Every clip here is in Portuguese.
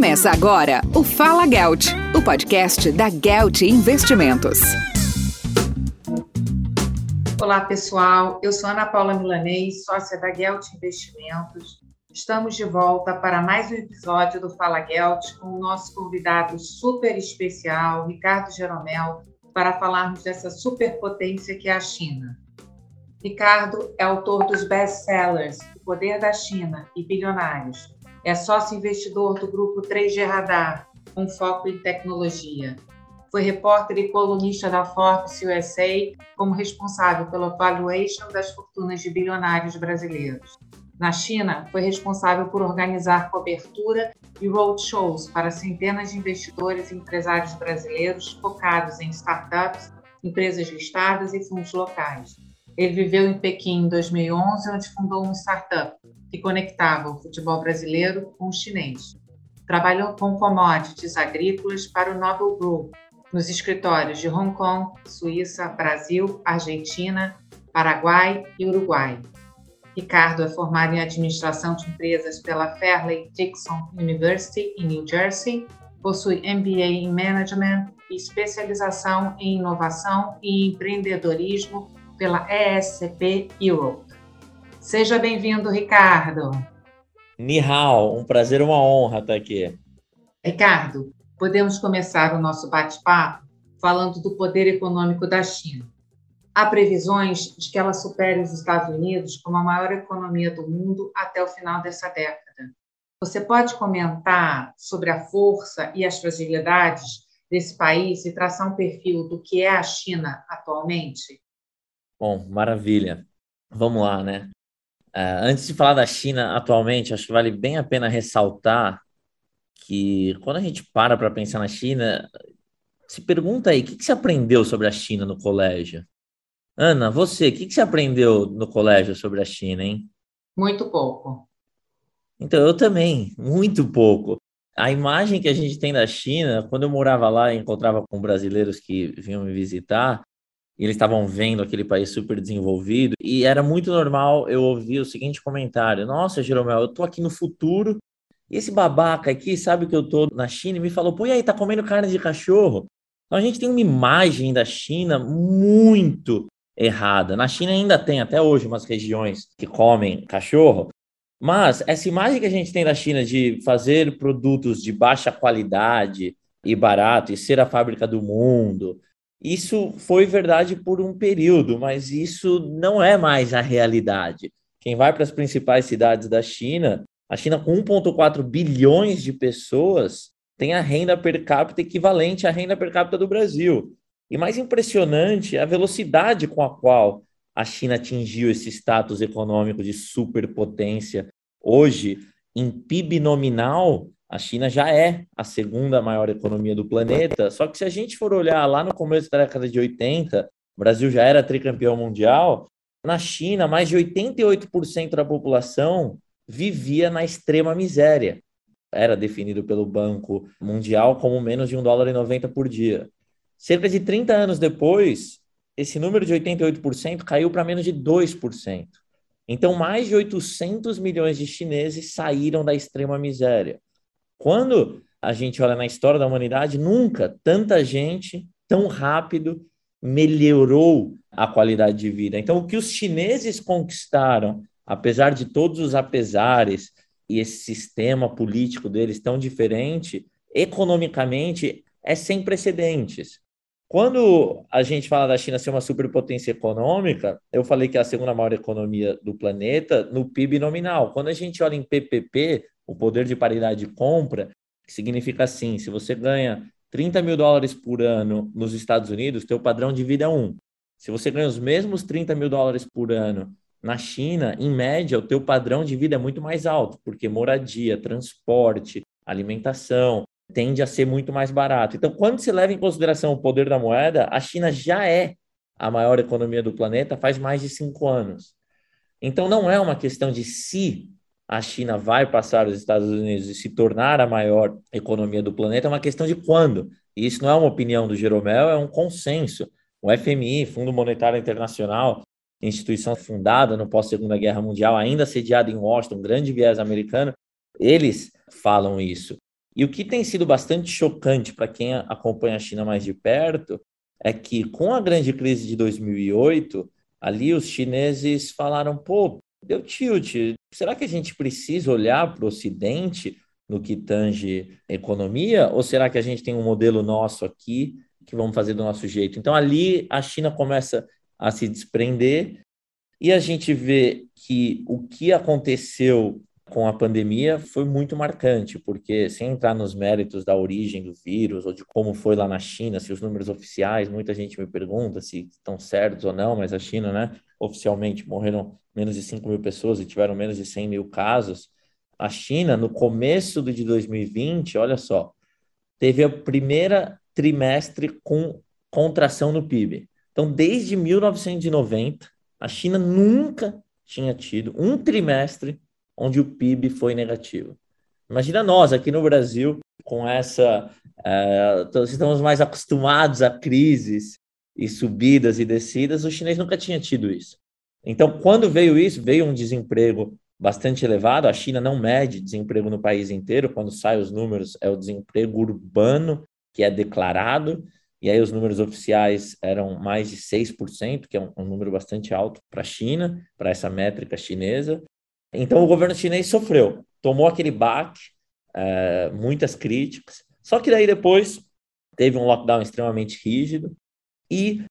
Começa agora o Fala Gelt, o podcast da Gelt Investimentos. Olá, pessoal. Eu sou Ana Paula Milanês, sócia da Gelt Investimentos. Estamos de volta para mais um episódio do Fala Gelt com o nosso convidado super especial, Ricardo Jeromel, para falarmos dessa superpotência que é a China. Ricardo é autor dos best-sellers O Poder da China e Bilionários. É sócio investidor do grupo 3G Radar, com foco em tecnologia. Foi repórter e colunista da Forbes USA, como responsável pela valuation das fortunas de bilionários brasileiros. Na China, foi responsável por organizar cobertura e roadshows para centenas de investidores e empresários brasileiros focados em startups, empresas listadas e fundos locais ele viveu em Pequim em 2011, onde fundou uma startup que conectava o futebol brasileiro com o chinês. Trabalhou com commodities agrícolas para o Nobel Group, nos escritórios de Hong Kong, Suíça, Brasil, Argentina, Paraguai e Uruguai. Ricardo é formado em administração de empresas pela Fairleigh Dixon University, em New Jersey, possui MBA em Management e especialização em inovação e empreendedorismo pela ESCP Europe. Seja bem-vindo, Ricardo. Nihao, um prazer, uma honra estar aqui. Ricardo, podemos começar o nosso bate-papo falando do poder econômico da China. Há previsões de que ela supere os Estados Unidos como a maior economia do mundo até o final dessa década. Você pode comentar sobre a força e as fragilidades desse país e traçar um perfil do que é a China atualmente? Bom, maravilha. Vamos lá, né? Uh, antes de falar da China atualmente, acho que vale bem a pena ressaltar que quando a gente para para pensar na China, se pergunta aí, o que, que você aprendeu sobre a China no colégio? Ana, você, o que, que você aprendeu no colégio sobre a China, hein? Muito pouco. Então, eu também, muito pouco. A imagem que a gente tem da China, quando eu morava lá e encontrava com brasileiros que vinham me visitar, e eles estavam vendo aquele país super desenvolvido, e era muito normal eu ouvir o seguinte comentário: Nossa, Jeromel, eu tô aqui no futuro, e esse babaca aqui sabe que eu tô na China e me falou: Pô, e aí, tá comendo carne de cachorro? Então a gente tem uma imagem da China muito errada. Na China ainda tem até hoje umas regiões que comem cachorro, mas essa imagem que a gente tem da China de fazer produtos de baixa qualidade e barato e ser a fábrica do mundo, isso foi verdade por um período, mas isso não é mais a realidade. Quem vai para as principais cidades da China, a China com 1,4 bilhões de pessoas tem a renda per capita equivalente à renda per capita do Brasil. E mais impressionante é a velocidade com a qual a China atingiu esse status econômico de superpotência. Hoje, em PIB nominal, a China já é a segunda maior economia do planeta, só que se a gente for olhar lá no começo da década de 80, o Brasil já era tricampeão mundial, na China, mais de 88% da população vivia na extrema miséria. Era definido pelo Banco Mundial como menos de um dólar e 90 por dia. Cerca de 30 anos depois, esse número de 88% caiu para menos de 2%. Então, mais de 800 milhões de chineses saíram da extrema miséria. Quando a gente olha na história da humanidade, nunca tanta gente tão rápido melhorou a qualidade de vida. Então, o que os chineses conquistaram, apesar de todos os apesares e esse sistema político deles tão diferente, economicamente é sem precedentes. Quando a gente fala da China ser uma superpotência econômica, eu falei que é a segunda maior economia do planeta no PIB nominal. Quando a gente olha em PPP, o poder de paridade de compra, que significa assim, se você ganha 30 mil dólares por ano nos Estados Unidos, teu padrão de vida é um. Se você ganha os mesmos 30 mil dólares por ano na China, em média, o teu padrão de vida é muito mais alto, porque moradia, transporte, alimentação tende a ser muito mais barato. Então, quando se leva em consideração o poder da moeda, a China já é a maior economia do planeta faz mais de cinco anos. Então, não é uma questão de se a China vai passar os Estados Unidos e se tornar a maior economia do planeta, é uma questão de quando. E isso não é uma opinião do Jeromel, é um consenso. O FMI, Fundo Monetário Internacional, instituição fundada no pós-Segunda Guerra Mundial, ainda sediada em Washington, grande viés americano, eles falam isso. E o que tem sido bastante chocante para quem acompanha a China mais de perto é que, com a grande crise de 2008, ali os chineses falaram: pô, deu tilt, será que a gente precisa olhar para o Ocidente no que tange economia? Ou será que a gente tem um modelo nosso aqui que vamos fazer do nosso jeito? Então, ali a China começa a se desprender e a gente vê que o que aconteceu com a pandemia foi muito marcante, porque sem entrar nos méritos da origem do vírus ou de como foi lá na China, se os números oficiais, muita gente me pergunta se estão certos ou não, mas a China, né, oficialmente morreram menos de 5 mil pessoas e tiveram menos de 100 mil casos. A China, no começo de 2020, olha só, teve a primeira trimestre com contração no PIB. Então, desde 1990, a China nunca tinha tido um trimestre onde o PIB foi negativo. Imagina nós aqui no Brasil, com essa. Uh, estamos mais acostumados a crises e subidas e descidas, o chinês nunca tinha tido isso. Então, quando veio isso, veio um desemprego bastante elevado. A China não mede desemprego no país inteiro, quando saem os números, é o desemprego urbano que é declarado, e aí os números oficiais eram mais de 6%, que é um, um número bastante alto para a China, para essa métrica chinesa. Então o governo chinês sofreu, tomou aquele baque, é, muitas críticas, só que daí depois teve um lockdown extremamente rígido e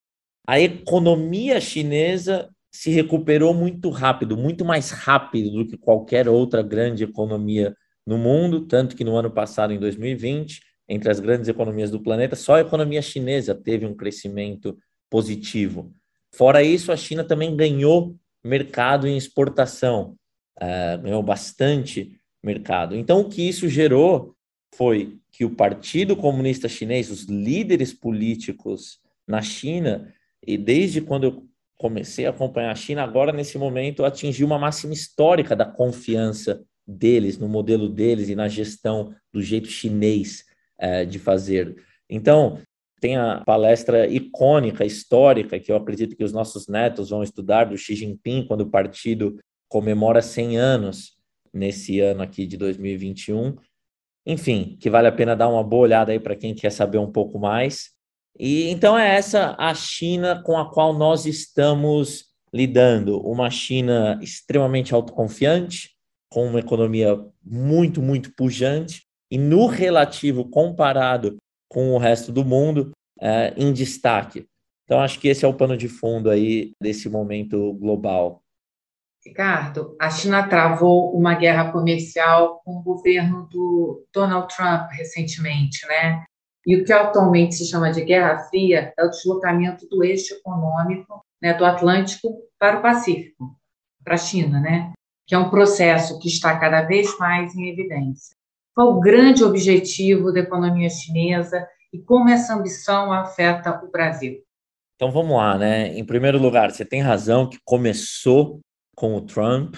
a economia chinesa se recuperou muito rápido, muito mais rápido do que qualquer outra grande economia no mundo, tanto que no ano passado, em 2020, entre as grandes economias do planeta, só a economia chinesa teve um crescimento positivo. Fora isso, a China também ganhou mercado em exportação uh, ganhou bastante mercado. Então, o que isso gerou foi que o Partido Comunista Chinês, os líderes políticos na China, e desde quando eu comecei a acompanhar a China, agora nesse momento atingiu uma máxima histórica da confiança deles, no modelo deles e na gestão do jeito chinês uh, de fazer. Então, tem a palestra icônica, histórica, que eu acredito que os nossos netos vão estudar, do Xi Jinping, quando o partido comemora 100 anos nesse ano aqui de 2021. Enfim, que vale a pena dar uma boa olhada aí para quem quer saber um pouco mais. E então é essa a China com a qual nós estamos lidando, uma China extremamente autoconfiante, com uma economia muito, muito pujante, e no relativo comparado com o resto do mundo, é, em destaque. Então, acho que esse é o pano de fundo aí desse momento global. Ricardo, a China travou uma guerra comercial com o governo do Donald Trump recentemente, né? E o que atualmente se chama de Guerra Fria é o deslocamento do eixo econômico né, do Atlântico para o Pacífico, para a China, né? Que é um processo que está cada vez mais em evidência. Qual o grande objetivo da economia chinesa e como essa ambição afeta o Brasil? Então vamos lá, né? Em primeiro lugar, você tem razão que começou com o Trump,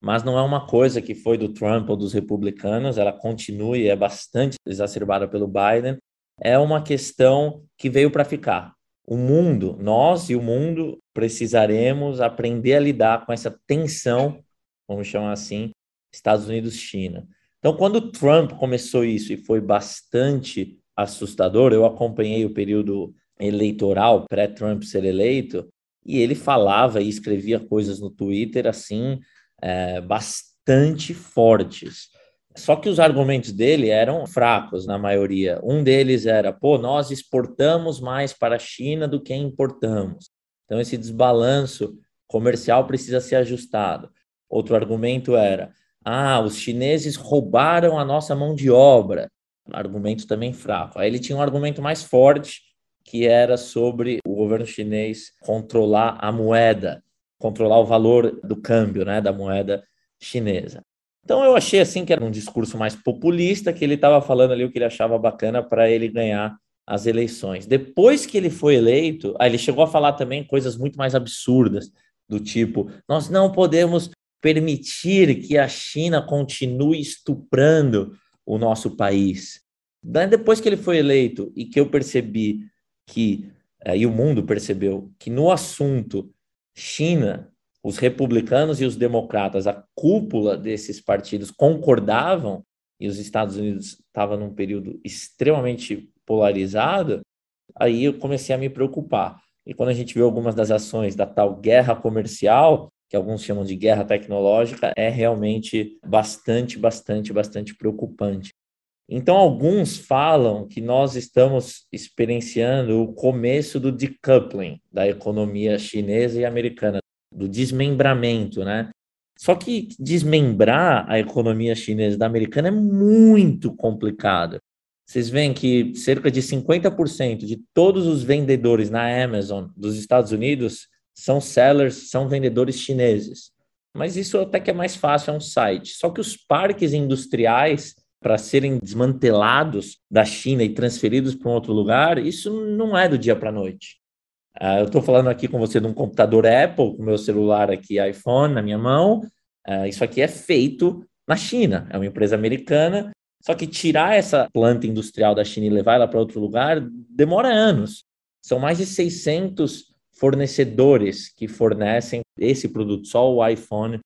mas não é uma coisa que foi do Trump ou dos republicanos, ela continua e é bastante exacerbada pelo Biden. É uma questão que veio para ficar. O mundo, nós e o mundo, precisaremos aprender a lidar com essa tensão, vamos chamar assim, Estados Unidos-China. Então, quando o Trump começou isso e foi bastante assustador, eu acompanhei o período eleitoral pré-Trump ser eleito, e ele falava e escrevia coisas no Twitter assim é, bastante fortes. Só que os argumentos dele eram fracos na maioria. Um deles era, pô, nós exportamos mais para a China do que importamos. Então esse desbalanço comercial precisa ser ajustado. Outro argumento era, ah, os chineses roubaram a nossa mão de obra. Argumento também fraco. Aí ele tinha um argumento mais forte, que era sobre governo chinês controlar a moeda, controlar o valor do câmbio, né, da moeda chinesa. Então eu achei assim que era um discurso mais populista, que ele estava falando ali o que ele achava bacana para ele ganhar as eleições. Depois que ele foi eleito, ele chegou a falar também coisas muito mais absurdas, do tipo: nós não podemos permitir que a China continue estuprando o nosso país. Depois que ele foi eleito e que eu percebi que, e o mundo percebeu, que no assunto China, os republicanos e os democratas, a cúpula desses partidos concordavam, e os Estados Unidos estavam num período extremamente polarizado, aí eu comecei a me preocupar. E quando a gente vê algumas das ações da tal guerra comercial, que alguns chamam de guerra tecnológica, é realmente bastante, bastante, bastante preocupante. Então, alguns falam que nós estamos experienciando o começo do decoupling da economia chinesa e americana, do desmembramento, né? Só que desmembrar a economia chinesa da americana é muito complicado. Vocês veem que cerca de 50% de todos os vendedores na Amazon dos Estados Unidos são sellers, são vendedores chineses. Mas isso até que é mais fácil, é um site. Só que os parques industriais, para serem desmantelados da China e transferidos para um outro lugar, isso não é do dia para a noite. Uh, eu estou falando aqui com você de um computador Apple, com meu celular aqui, iPhone, na minha mão. Uh, isso aqui é feito na China, é uma empresa americana. Só que tirar essa planta industrial da China e levar ela para outro lugar demora anos. São mais de 600 fornecedores que fornecem esse produto, só o iPhone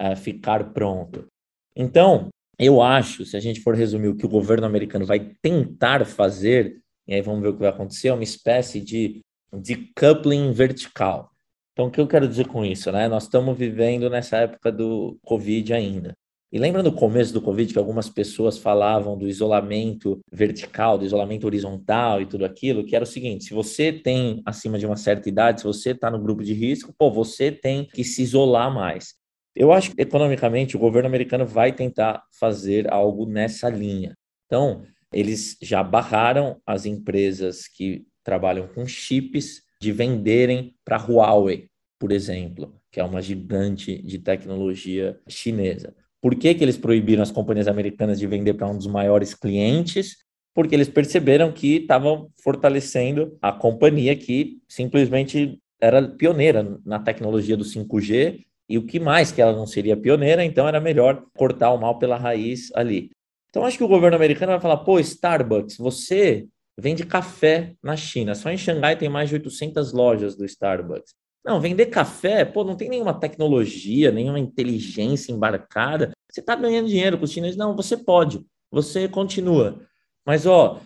uh, ficar pronto. Então, eu acho, se a gente for resumir o que o governo americano vai tentar fazer, e aí vamos ver o que vai acontecer, é uma espécie de decoupling vertical. Então, o que eu quero dizer com isso? Né? Nós estamos vivendo nessa época do Covid ainda. E lembra no começo do Covid que algumas pessoas falavam do isolamento vertical, do isolamento horizontal e tudo aquilo, que era o seguinte: se você tem acima de uma certa idade, se você está no grupo de risco, pô, você tem que se isolar mais. Eu acho que economicamente o governo americano vai tentar fazer algo nessa linha. Então, eles já barraram as empresas que trabalham com chips de venderem para a Huawei, por exemplo, que é uma gigante de tecnologia chinesa. Por que, que eles proibiram as companhias americanas de vender para um dos maiores clientes? Porque eles perceberam que estavam fortalecendo a companhia que simplesmente era pioneira na tecnologia do 5G e o que mais que ela não seria pioneira, então era melhor cortar o mal pela raiz ali. Então acho que o governo americano vai falar: pô, Starbucks, você vende café na China, só em Xangai tem mais de 800 lojas do Starbucks. Não, vender café, pô, não tem nenhuma tecnologia, nenhuma inteligência embarcada. Você está ganhando dinheiro com os chineses? Não, você pode, você continua. Mas, ó,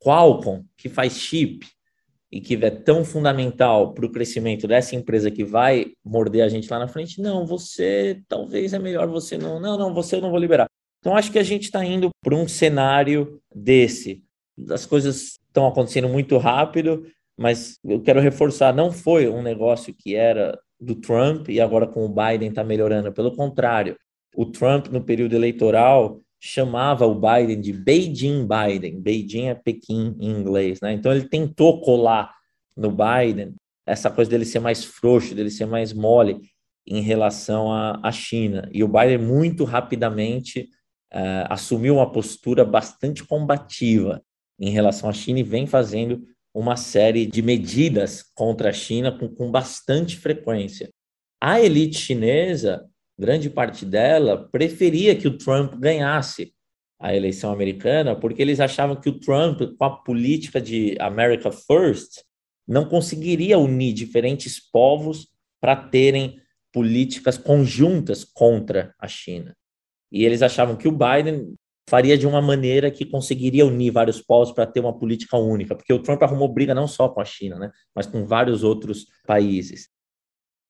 Qualcomm, que faz chip e que é tão fundamental para o crescimento dessa empresa que vai morder a gente lá na frente, não, você talvez é melhor você não, não, não, você eu não vou liberar. Então, acho que a gente está indo para um cenário desse. As coisas estão acontecendo muito rápido, mas eu quero reforçar, não foi um negócio que era do Trump e agora com o Biden está melhorando. Pelo contrário, o Trump no período eleitoral chamava o Biden de Beijing Biden. Beijing é Pequim em inglês, né? Então ele tentou colar no Biden essa coisa dele ser mais frouxo, dele ser mais mole em relação à, China. E o Biden muito rapidamente uh, assumiu uma postura bastante combativa em relação à China e vem fazendo uma série de medidas contra a China com, com bastante frequência. A elite chinesa, grande parte dela, preferia que o Trump ganhasse a eleição americana, porque eles achavam que o Trump, com a política de America First, não conseguiria unir diferentes povos para terem políticas conjuntas contra a China. E eles achavam que o Biden faria de uma maneira que conseguiria unir vários povos para ter uma política única, porque o Trump arrumou briga não só com a China, né, mas com vários outros países.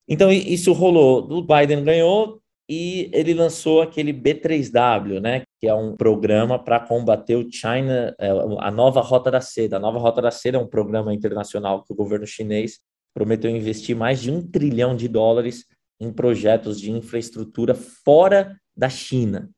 Então isso rolou, o Biden ganhou e ele lançou aquele B3W, né, que é um programa para combater o China, é, a nova Rota da Seda. A nova Rota da Seda é um programa internacional que o governo chinês prometeu investir mais de um trilhão de dólares em projetos de infraestrutura fora da China.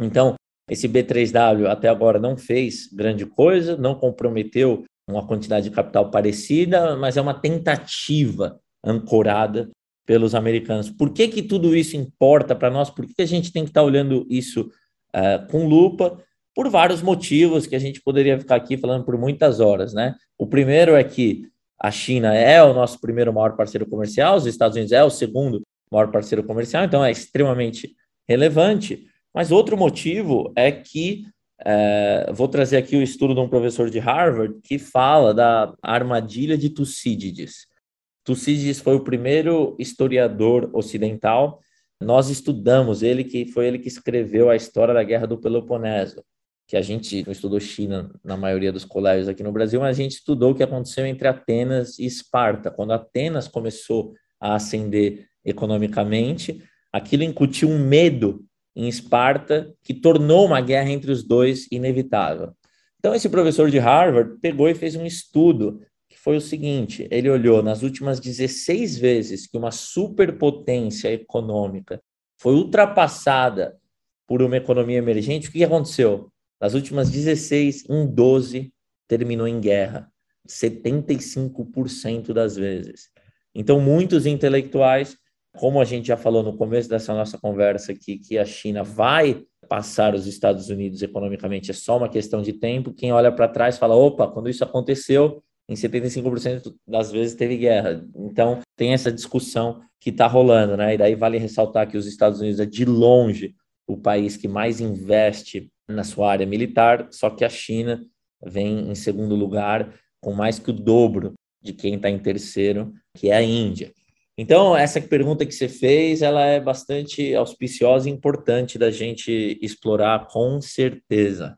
Então, esse B3W até agora não fez grande coisa, não comprometeu uma quantidade de capital parecida, mas é uma tentativa ancorada pelos americanos. Por que, que tudo isso importa para nós? Por que, que a gente tem que estar tá olhando isso uh, com lupa? Por vários motivos que a gente poderia ficar aqui falando por muitas horas, né? O primeiro é que a China é o nosso primeiro maior parceiro comercial, os Estados Unidos é o segundo maior parceiro comercial, então é extremamente relevante. Mas outro motivo é que é, vou trazer aqui o estudo de um professor de Harvard que fala da armadilha de Tucídides. Tucídides foi o primeiro historiador ocidental. Nós estudamos ele, que foi ele que escreveu a história da Guerra do Peloponeso. que a gente não estudou China na maioria dos colégios aqui no Brasil, mas a gente estudou o que aconteceu entre Atenas e Esparta. Quando Atenas começou a ascender economicamente, aquilo incutiu um medo em Esparta que tornou uma guerra entre os dois inevitável. Então, esse professor de Harvard pegou e fez um estudo foi o seguinte: ele olhou nas últimas 16 vezes que uma superpotência econômica foi ultrapassada por uma economia emergente, o que aconteceu? Nas últimas 16, em 12, terminou em guerra. 75% das vezes. Então, muitos intelectuais, como a gente já falou no começo dessa nossa conversa aqui, que a China vai passar os Estados Unidos economicamente, é só uma questão de tempo. Quem olha para trás fala: opa, quando isso aconteceu, em 75% das vezes teve guerra. Então, tem essa discussão que está rolando, né? E daí vale ressaltar que os Estados Unidos é de longe o país que mais investe na sua área militar, só que a China vem em segundo lugar, com mais que o dobro de quem está em terceiro, que é a Índia. Então, essa pergunta que você fez, ela é bastante auspiciosa e importante da gente explorar com certeza.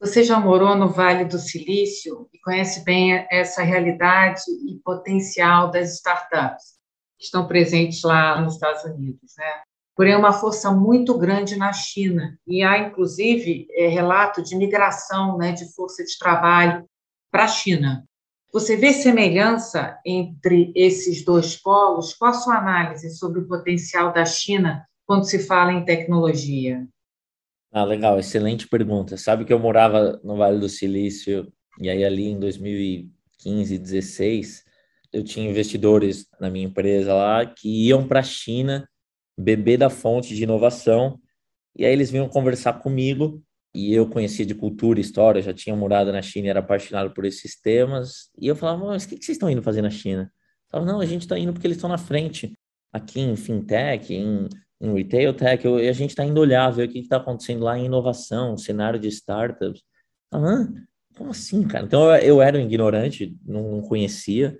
Você já morou no Vale do Silício e conhece bem essa realidade e potencial das startups que estão presentes lá nos Estados Unidos, né? Porém, é uma força muito grande na China e há, inclusive, é, relato de migração né, de força de trabalho para a China. Você vê semelhança entre esses dois polos? Qual a sua análise sobre o potencial da China quando se fala em tecnologia? Ah, legal, excelente pergunta. Sabe que eu morava no Vale do Silício e aí ali em 2015, 16, eu tinha investidores na minha empresa lá que iam para a China beber da fonte de inovação e aí eles vinham conversar comigo e eu conhecia de cultura história, já tinha morado na China era apaixonado por esses temas e eu falava, mas o que vocês estão indo fazer na China? Eu falava, não, a gente está indo porque eles estão na frente aqui em fintech, em em retail tech, eu, a gente está indo olhar, ver o que está acontecendo lá em inovação, cenário de startups. Ah, como assim, cara? Então eu, eu era um ignorante, não, não conhecia.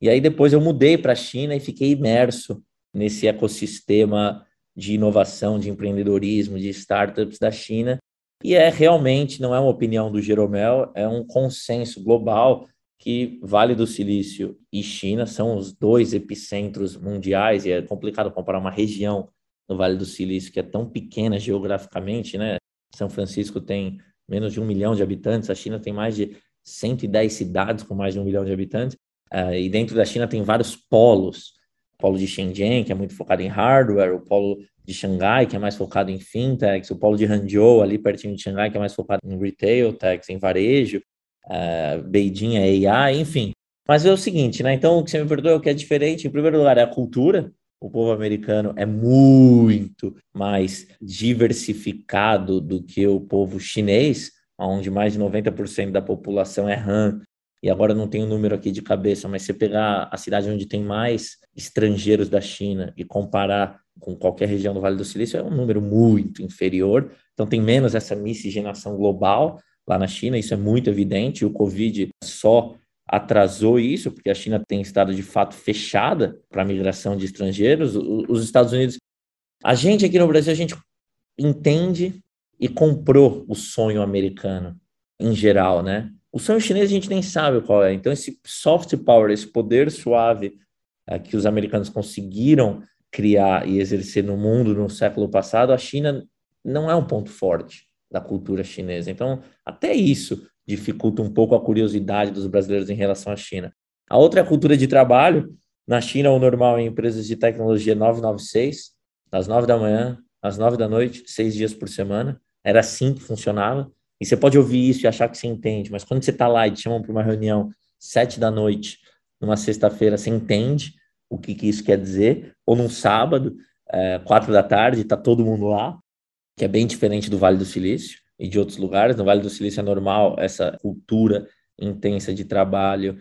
E aí depois eu mudei para a China e fiquei imerso nesse ecossistema de inovação, de empreendedorismo, de startups da China. E é realmente, não é uma opinião do Jeromel, é um consenso global que Vale do Silício e China são os dois epicentros mundiais, e é complicado comparar uma região no Vale do Silício, que é tão pequena geograficamente, né? São Francisco tem menos de um milhão de habitantes, a China tem mais de 110 cidades com mais de um milhão de habitantes, uh, e dentro da China tem vários polos. O polo de Shenzhen, que é muito focado em hardware, o polo de Xangai, que é mais focado em fintechs, o polo de Hangzhou, ali pertinho de Xangai, que é mais focado em retail techs, em varejo, uh, Beijing é AI, enfim. Mas é o seguinte, né? Então, o que você me perguntou é o que é diferente. Em primeiro lugar, é a cultura o povo americano é muito mais diversificado do que o povo chinês, onde mais de 90% da população é Han. E agora não tenho o número aqui de cabeça, mas se pegar a cidade onde tem mais estrangeiros da China e comparar com qualquer região do Vale do Silício, é um número muito inferior. Então tem menos essa miscigenação global lá na China, isso é muito evidente. O Covid só atrasou isso, porque a China tem estado de fato fechada para a migração de estrangeiros. Os Estados Unidos, a gente aqui no Brasil, a gente entende e comprou o sonho americano em geral, né? O sonho chinês a gente nem sabe qual é. Então esse soft power, esse poder suave é, que os americanos conseguiram criar e exercer no mundo no século passado, a China não é um ponto forte da cultura chinesa. Então, até isso dificulta um pouco a curiosidade dos brasileiros em relação à China. A outra é a cultura de trabalho. Na China, o normal em empresas de tecnologia 996, das 9 da manhã às 9 da noite, seis dias por semana. Era assim que funcionava. E você pode ouvir isso e achar que você entende, mas quando você está lá e te chamam para uma reunião sete da noite, numa sexta-feira, você entende o que, que, isso quer dizer, ou num sábado, é, quatro da tarde, está todo mundo lá, que é bem diferente do Vale do Silício e de outros lugares. No Vale do Silício é normal essa cultura intensa de trabalho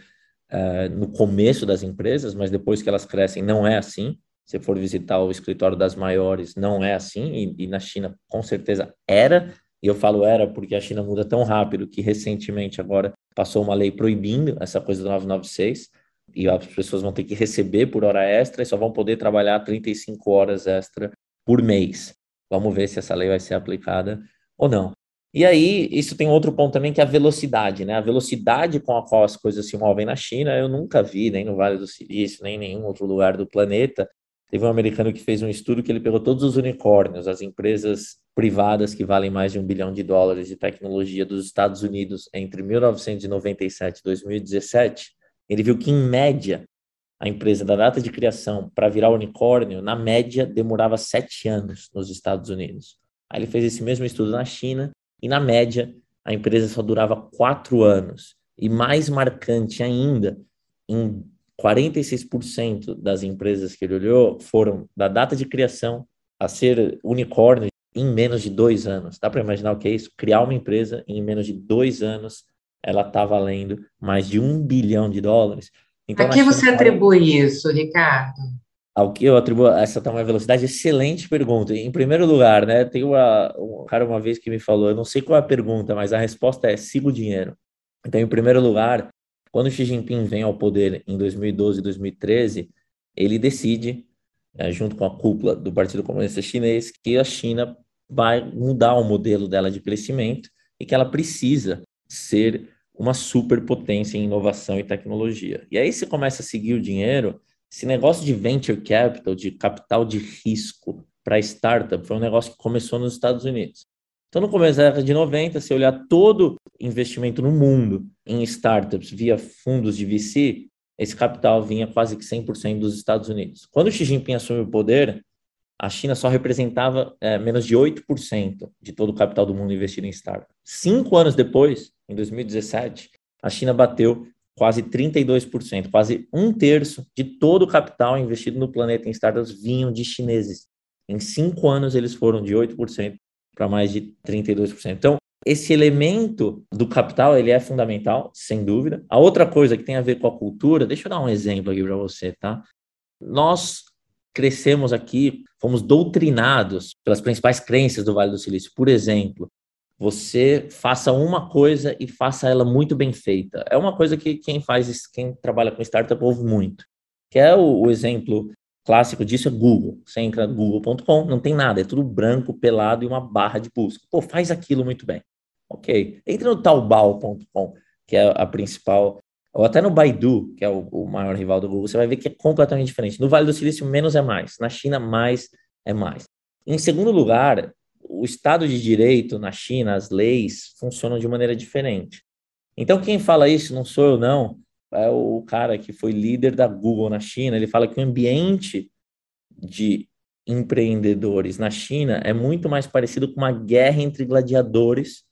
uh, no começo das empresas, mas depois que elas crescem não é assim. Se for visitar o escritório das maiores, não é assim, e, e na China com certeza era, e eu falo era porque a China muda tão rápido que recentemente agora passou uma lei proibindo essa coisa do 996, e as pessoas vão ter que receber por hora extra e só vão poder trabalhar 35 horas extra por mês. Vamos ver se essa lei vai ser aplicada ou não. E aí, isso tem outro ponto também, que é a velocidade, né? A velocidade com a qual as coisas se movem na China, eu nunca vi, nem no Vale do Silício, nem em nenhum outro lugar do planeta. Teve um americano que fez um estudo que ele pegou todos os unicórnios, as empresas privadas que valem mais de um bilhão de dólares de tecnologia dos Estados Unidos entre 1997 e 2017. Ele viu que, em média, a empresa da data de criação para virar unicórnio, na média, demorava sete anos nos Estados Unidos. Aí ele fez esse mesmo estudo na China e, na média, a empresa só durava quatro anos. E mais marcante ainda, em 46% das empresas que ele olhou foram da data de criação a ser unicórnio em menos de dois anos. Dá para imaginar o que é isso? Criar uma empresa em menos de dois anos, ela está valendo mais de um bilhão de dólares. Então, a que você atribui isso, Ricardo? Ao que eu atribuo essa tamanha velocidade? Excelente pergunta. Em primeiro lugar, né, tem uma, um cara uma vez que me falou, eu não sei qual é a pergunta, mas a resposta é siga o dinheiro. Então, em primeiro lugar, quando Xi Jinping vem ao poder em 2012 e 2013, ele decide, é, junto com a cúpula do Partido Comunista Chinês, que a China vai mudar o modelo dela de crescimento e que ela precisa ser uma superpotência em inovação e tecnologia. E aí você começa a seguir o dinheiro, esse negócio de venture capital, de capital de risco para startup, foi um negócio que começou nos Estados Unidos. Então, no começo da década de 90, se olhar todo investimento no mundo em startups via fundos de VC, esse capital vinha quase que 100% dos Estados Unidos. Quando Xi Jinping assumiu o poder, a China só representava é, menos de 8% de todo o capital do mundo investido em startups. Cinco anos depois, em 2017, a China bateu quase 32%, quase um terço de todo o capital investido no planeta em startups vinham de chineses. Em cinco anos, eles foram de 8% para mais de 32%. Então, esse elemento do capital, ele é fundamental, sem dúvida. A outra coisa que tem a ver com a cultura, deixa eu dar um exemplo aqui para você, tá? Nós crescemos aqui, fomos doutrinados pelas principais crenças do Vale do Silício. Por exemplo, você faça uma coisa e faça ela muito bem feita. É uma coisa que quem faz, quem trabalha com startup ouve muito. Que é o, o exemplo clássico disso é Google. Você entra no google.com, não tem nada, é tudo branco, pelado e uma barra de busca. Pô, faz aquilo muito bem. Ok. Entra no taobao.com, que é a principal, ou até no Baidu, que é o, o, maior rival do Google, você vai ver que é completamente diferente. No Vale do Silício, menos é mais. Na China, mais é mais. Em segundo lugar, o Estado de Direito na China, as leis, funcionam de maneira diferente. Então, quem fala isso não sou eu, não. É o cara que foi líder da Google na China. Ele fala que o ambiente de empreendedores na China é muito mais parecido com uma guerra entre gladiadores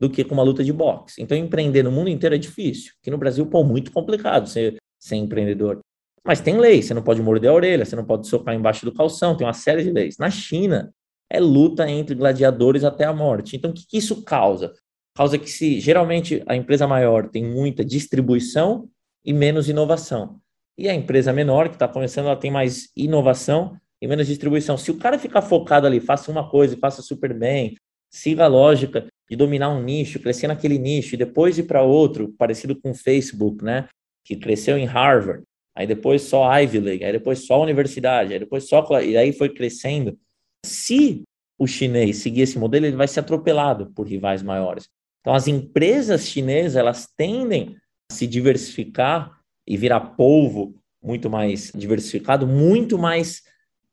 do que com uma luta de boxe. Então, empreender no mundo inteiro é difícil. Aqui no Brasil, pô, muito complicado ser, ser empreendedor. Mas tem lei, você não pode morder a orelha, você não pode socar embaixo do calção, tem uma série de leis. Na China, é luta entre gladiadores até a morte. Então, o que, que isso causa? Causa que se geralmente a empresa maior tem muita distribuição e menos inovação. E a empresa menor, que está começando, ela tem mais inovação e menos distribuição. Se o cara ficar focado ali, faça uma coisa e faça super bem, siga a lógica de dominar um nicho, crescer naquele nicho e depois ir para outro, parecido com o Facebook, né? Que cresceu em Harvard, aí depois só Ivy League, aí depois só universidade, aí depois só e aí foi crescendo. Se o chinês seguir esse modelo, ele vai ser atropelado por rivais maiores. Então as empresas chinesas, elas tendem a se diversificar e virar polvo muito mais diversificado, muito mais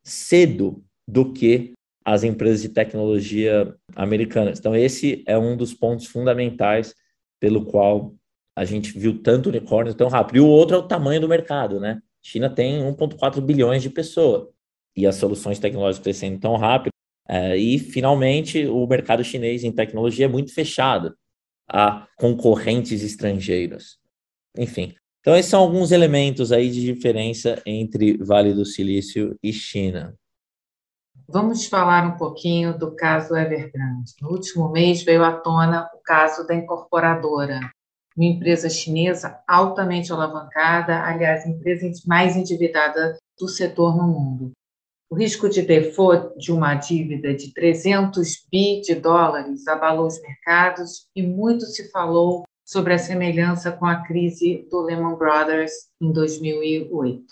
cedo do que as empresas de tecnologia americanas. Então, esse é um dos pontos fundamentais pelo qual a gente viu tanto unicórnio tão rápido. E o outro é o tamanho do mercado, né? China tem 1,4 bilhões de pessoas e as soluções tecnológicas crescendo tão rápido. É, e, finalmente, o mercado chinês em tecnologia é muito fechado a concorrentes estrangeiros. Enfim, então esses são alguns elementos aí de diferença entre Vale do Silício e China. Vamos falar um pouquinho do caso Evergrande. No último mês veio à tona o caso da incorporadora, uma empresa chinesa altamente alavancada, aliás, a empresa mais endividada do setor no mundo. O risco de default de uma dívida de 300 bi de dólares abalou os mercados e muito se falou sobre a semelhança com a crise do Lehman Brothers em 2008.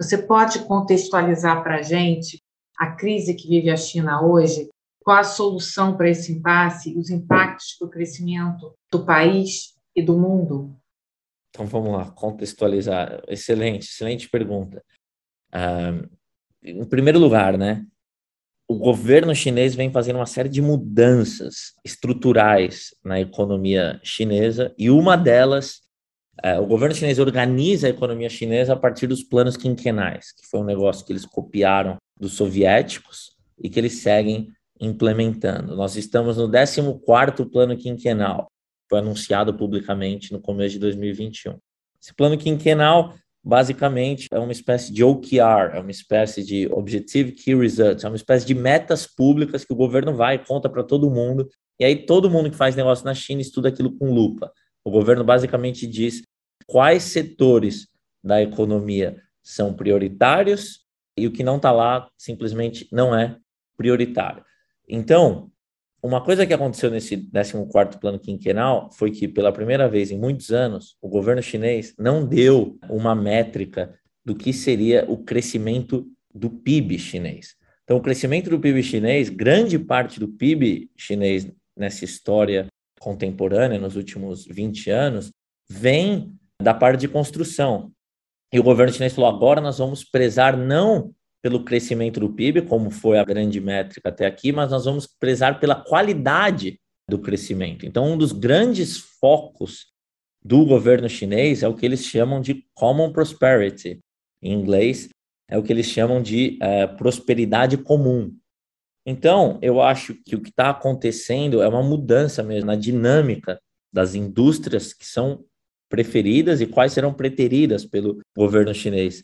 Você pode contextualizar para a gente a crise que vive a China hoje, qual a solução para esse impasse, os impactos para o crescimento do país e do mundo? Então vamos lá, contextualizar. Excelente, excelente pergunta. Uh, em primeiro lugar, né, o governo chinês vem fazendo uma série de mudanças estruturais na economia chinesa e uma delas, uh, o governo chinês organiza a economia chinesa a partir dos planos quinquenais, que foi um negócio que eles copiaram dos soviéticos e que eles seguem implementando. Nós estamos no 14º plano quinquenal, foi anunciado publicamente no começo de 2021. Esse plano quinquenal, basicamente, é uma espécie de OKR, é uma espécie de Objective Key Results, é uma espécie de metas públicas que o governo vai e conta para todo mundo, e aí todo mundo que faz negócio na China estuda aquilo com lupa. O governo basicamente diz quais setores da economia são prioritários e o que não está lá simplesmente não é prioritário. Então, uma coisa que aconteceu nesse 14º plano quinquenal foi que, pela primeira vez em muitos anos, o governo chinês não deu uma métrica do que seria o crescimento do PIB chinês. Então, o crescimento do PIB chinês, grande parte do PIB chinês nessa história contemporânea, nos últimos 20 anos, vem da parte de construção. E o governo chinês falou: agora nós vamos prezar não pelo crescimento do PIB, como foi a grande métrica até aqui, mas nós vamos prezar pela qualidade do crescimento. Então, um dos grandes focos do governo chinês é o que eles chamam de Common Prosperity. Em inglês, é o que eles chamam de é, prosperidade comum. Então, eu acho que o que está acontecendo é uma mudança mesmo na dinâmica das indústrias que são preferidas e quais serão preteridas pelo governo chinês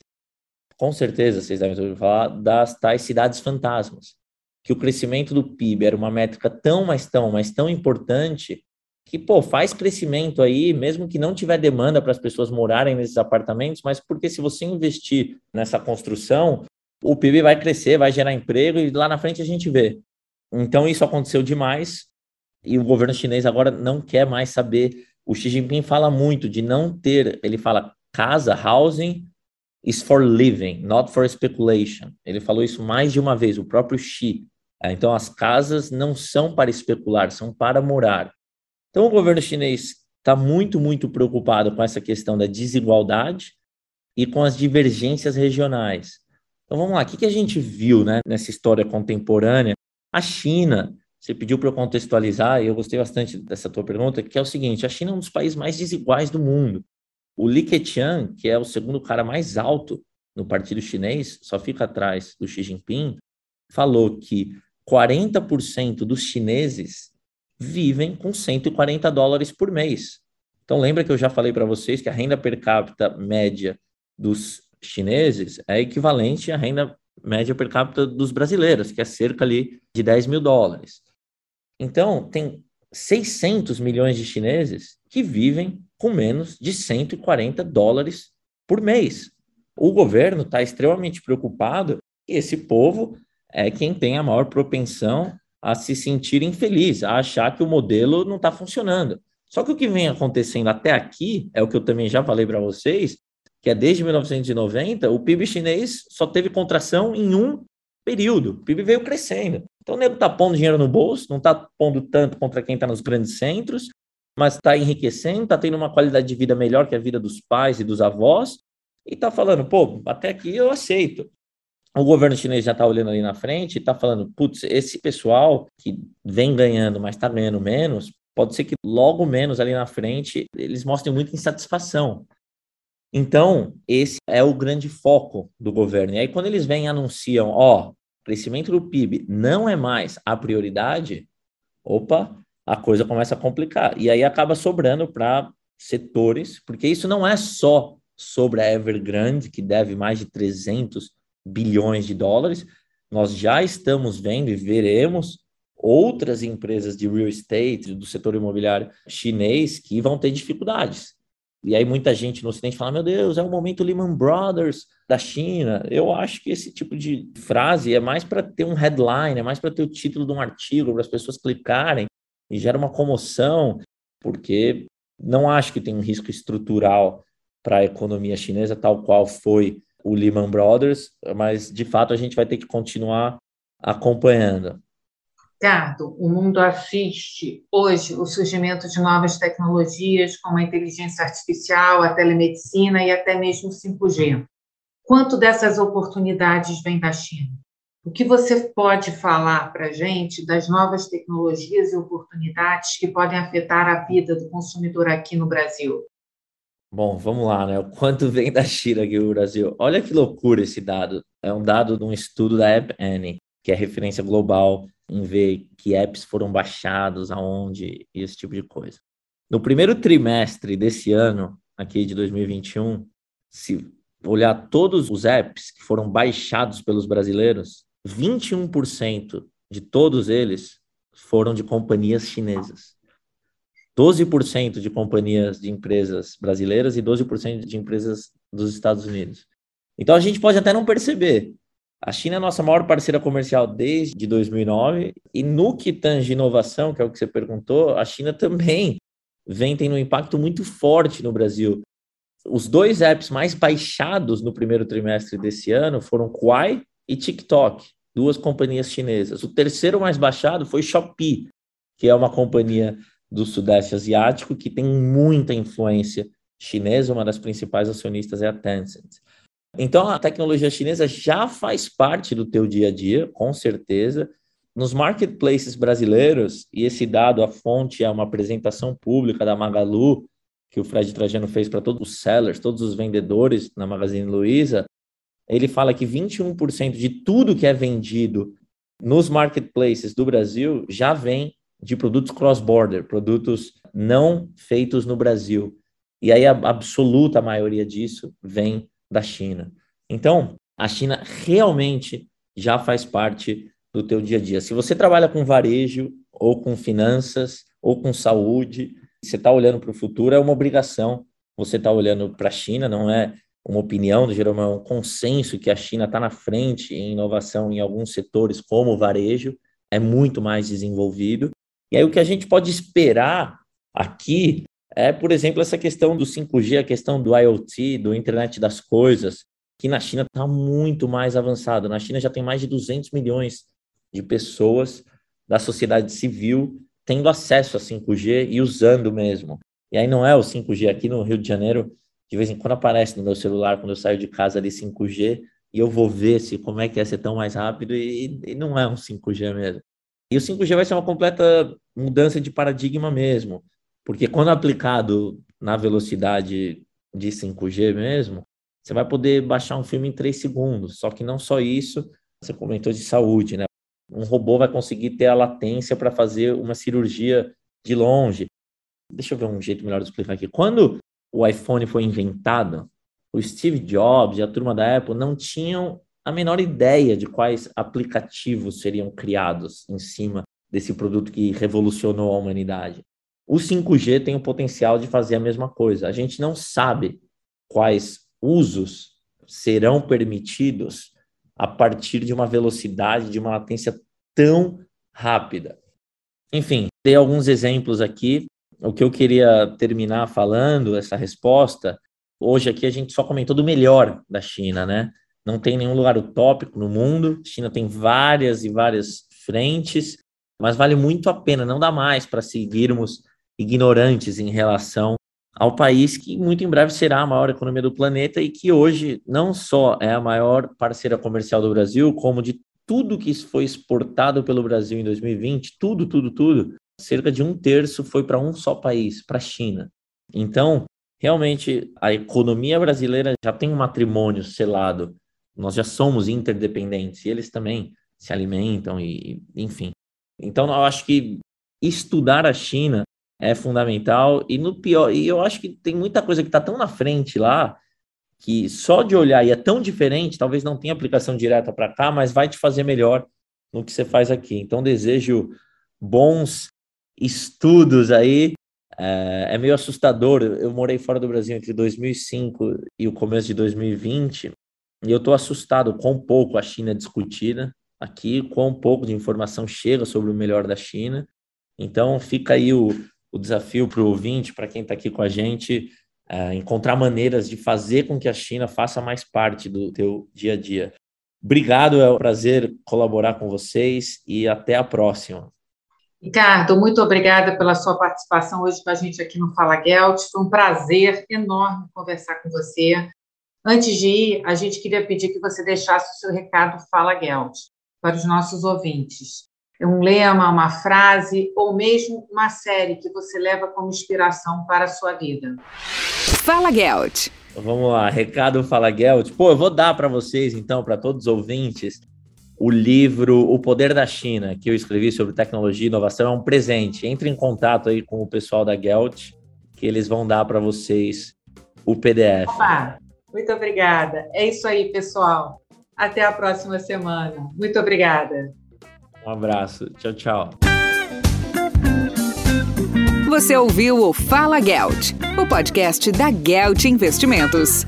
com certeza vocês devem ouvir falar das tais cidades fantasmas, que o crescimento do PIB era uma métrica tão, mas tão, mas tão importante que, pô, faz crescimento aí, mesmo que não tiver demanda para as pessoas morarem nesses apartamentos, mas porque se você investir nessa construção, o PIB vai crescer, vai gerar emprego e lá na frente a gente vê. Então isso aconteceu demais e o governo chinês agora não quer mais saber. O Xi Jinping fala muito de não ter, ele fala casa, housing is for living, not for speculation. Ele falou isso mais de uma vez, o próprio Xi. É, então, as casas não são para especular, são para morar. Então, o governo chinês está muito, muito preocupado com essa questão da desigualdade e com as divergências regionais. Então, vamos lá, o que a gente viu né, nessa história contemporânea? A China, você pediu para eu contextualizar, e eu gostei bastante dessa tua pergunta, que é o seguinte: a China é um dos países mais desiguais do mundo. O Li Keqiang, que é o segundo cara mais alto no partido chinês, só fica atrás do Xi Jinping, falou que 40% dos chineses vivem com 140 dólares por mês. Então lembra que eu já falei para vocês que a renda per capita média dos chineses é equivalente à renda média per capita dos brasileiros, que é cerca ali de 10 mil dólares. Então, tem 600 milhões de chineses que vivem com menos de 140 dólares por mês. O governo está extremamente preocupado e esse povo é quem tem a maior propensão a se sentir infeliz, a achar que o modelo não está funcionando. Só que o que vem acontecendo até aqui, é o que eu também já falei para vocês, que é desde 1990, o PIB chinês só teve contração em um período. O PIB veio crescendo. Então o nego está pondo dinheiro no bolso, não está pondo tanto contra quem está nos grandes centros, mas está enriquecendo, está tendo uma qualidade de vida melhor que a vida dos pais e dos avós, e está falando, pô, até aqui eu aceito. O governo chinês já está olhando ali na frente e está falando, putz, esse pessoal que vem ganhando, mas está ganhando menos, pode ser que logo menos ali na frente eles mostrem muita insatisfação. Então, esse é o grande foco do governo. E aí, quando eles vêm e anunciam, ó, crescimento do PIB não é mais a prioridade, opa, a coisa começa a complicar. E aí acaba sobrando para setores, porque isso não é só sobre a Evergrande, que deve mais de 300 bilhões de dólares. Nós já estamos vendo e veremos outras empresas de real estate, do setor imobiliário chinês, que vão ter dificuldades. E aí muita gente no Ocidente fala, meu Deus, é o momento Lehman Brothers da China. Eu acho que esse tipo de frase é mais para ter um headline, é mais para ter o título de um artigo, para as pessoas clicarem e gera uma comoção, porque não acho que tem um risco estrutural para a economia chinesa, tal qual foi o Lehman Brothers, mas de fato a gente vai ter que continuar acompanhando. Ricardo, o mundo assiste hoje o surgimento de novas tecnologias como a inteligência artificial, a telemedicina e até mesmo o 5G. Quanto dessas oportunidades vem da China? O que você pode falar para a gente das novas tecnologias e oportunidades que podem afetar a vida do consumidor aqui no Brasil? Bom, vamos lá, né? O quanto vem da China aqui no Brasil? Olha que loucura esse dado. É um dado de um estudo da App Annie, que é referência global em ver que apps foram baixados, aonde, e esse tipo de coisa. No primeiro trimestre desse ano, aqui de 2021, se olhar todos os apps que foram baixados pelos brasileiros, 21% de todos eles foram de companhias chinesas. 12% de companhias de empresas brasileiras e 12% de empresas dos Estados Unidos. Então a gente pode até não perceber, a China é a nossa maior parceira comercial desde 2009 e no que tange inovação, que é o que você perguntou, a China também vem tendo um impacto muito forte no Brasil. Os dois apps mais baixados no primeiro trimestre desse ano foram Kuai e TikTok, duas companhias chinesas. O terceiro mais baixado foi Shopee, que é uma companhia do Sudeste Asiático que tem muita influência chinesa, uma das principais acionistas é a Tencent. Então, a tecnologia chinesa já faz parte do teu dia a dia, com certeza. Nos marketplaces brasileiros, e esse dado, a fonte é uma apresentação pública da Magalu, que o Fred Trajano fez para todos os sellers, todos os vendedores na Magazine Luiza, ele fala que 21% de tudo que é vendido nos marketplaces do Brasil já vem de produtos cross-border, produtos não feitos no Brasil. E aí a absoluta maioria disso vem da China. Então, a China realmente já faz parte do teu dia a dia. Se você trabalha com varejo, ou com finanças, ou com saúde, você está olhando para o futuro, é uma obrigação. Você está olhando para a China, não é uma opinião, é um consenso que a China está na frente em inovação em alguns setores, como o varejo, é muito mais desenvolvido. E aí o que a gente pode esperar aqui é, por exemplo, essa questão do 5G, a questão do IoT, do internet das coisas, que na China está muito mais avançado. Na China já tem mais de 200 milhões de pessoas da sociedade civil tendo acesso a 5G e usando mesmo. E aí não é o 5G aqui no Rio de Janeiro, de vez em quando aparece no meu celular quando eu saio de casa ali 5G e eu vou ver se como é que é ser tão mais rápido e, e não é um 5G mesmo. E o 5G vai ser uma completa mudança de paradigma mesmo. Porque quando aplicado na velocidade de 5G mesmo, você vai poder baixar um filme em 3 segundos. Só que não só isso, você comentou de saúde, né? Um robô vai conseguir ter a latência para fazer uma cirurgia de longe. Deixa eu ver um jeito melhor de explicar aqui. Quando o iPhone foi inventado, o Steve Jobs e a turma da Apple não tinham a menor ideia de quais aplicativos seriam criados em cima desse produto que revolucionou a humanidade. O 5G tem o potencial de fazer a mesma coisa. A gente não sabe quais usos serão permitidos a partir de uma velocidade, de uma latência tão rápida. Enfim, dei alguns exemplos aqui. O que eu queria terminar falando, essa resposta, hoje aqui a gente só comentou do melhor da China, né? Não tem nenhum lugar utópico no mundo. A China tem várias e várias frentes, mas vale muito a pena, não dá mais para seguirmos ignorantes em relação ao país que muito em breve será a maior economia do planeta e que hoje não só é a maior parceira comercial do Brasil, como de tudo que foi exportado pelo Brasil em 2020, tudo, tudo, tudo, cerca de um terço foi para um só país, para a China. Então, realmente, a economia brasileira já tem um matrimônio selado. Nós já somos interdependentes e eles também se alimentam e, enfim. Então, eu acho que estudar a China é fundamental. E no pior, e eu acho que tem muita coisa que está tão na frente lá que só de olhar e é tão diferente, talvez não tenha aplicação direta para cá, mas vai te fazer melhor no que você faz aqui. Então desejo bons estudos aí. É, é meio assustador. Eu morei fora do Brasil entre 2005 e o começo de 2020 e eu estou assustado com pouco a China é discutida aqui, quão pouco de informação chega sobre o melhor da China. Então fica aí o, o desafio para o ouvinte, para quem está aqui com a gente, é encontrar maneiras de fazer com que a China faça mais parte do teu dia a dia. Obrigado, é um prazer colaborar com vocês e até a próxima. Ricardo, muito obrigada pela sua participação hoje com a gente aqui no Fala Gelt. Foi um prazer enorme conversar com você. Antes de ir, a gente queria pedir que você deixasse o seu recado Fala Gelt para os nossos ouvintes. É um lema, uma frase ou mesmo uma série que você leva como inspiração para a sua vida. Fala Gelt. Vamos lá, recado Fala Gelt. Pô, eu vou dar para vocês então, para todos os ouvintes, o livro O Poder da China, que eu escrevi sobre tecnologia e inovação, é um presente. Entre em contato aí com o pessoal da Gelt, que eles vão dar para vocês o PDF. Opa, muito obrigada. É isso aí, pessoal. Até a próxima semana. Muito obrigada. Um abraço. Tchau, tchau. Você ouviu o Fala Gelt, o podcast da Gelt Investimentos.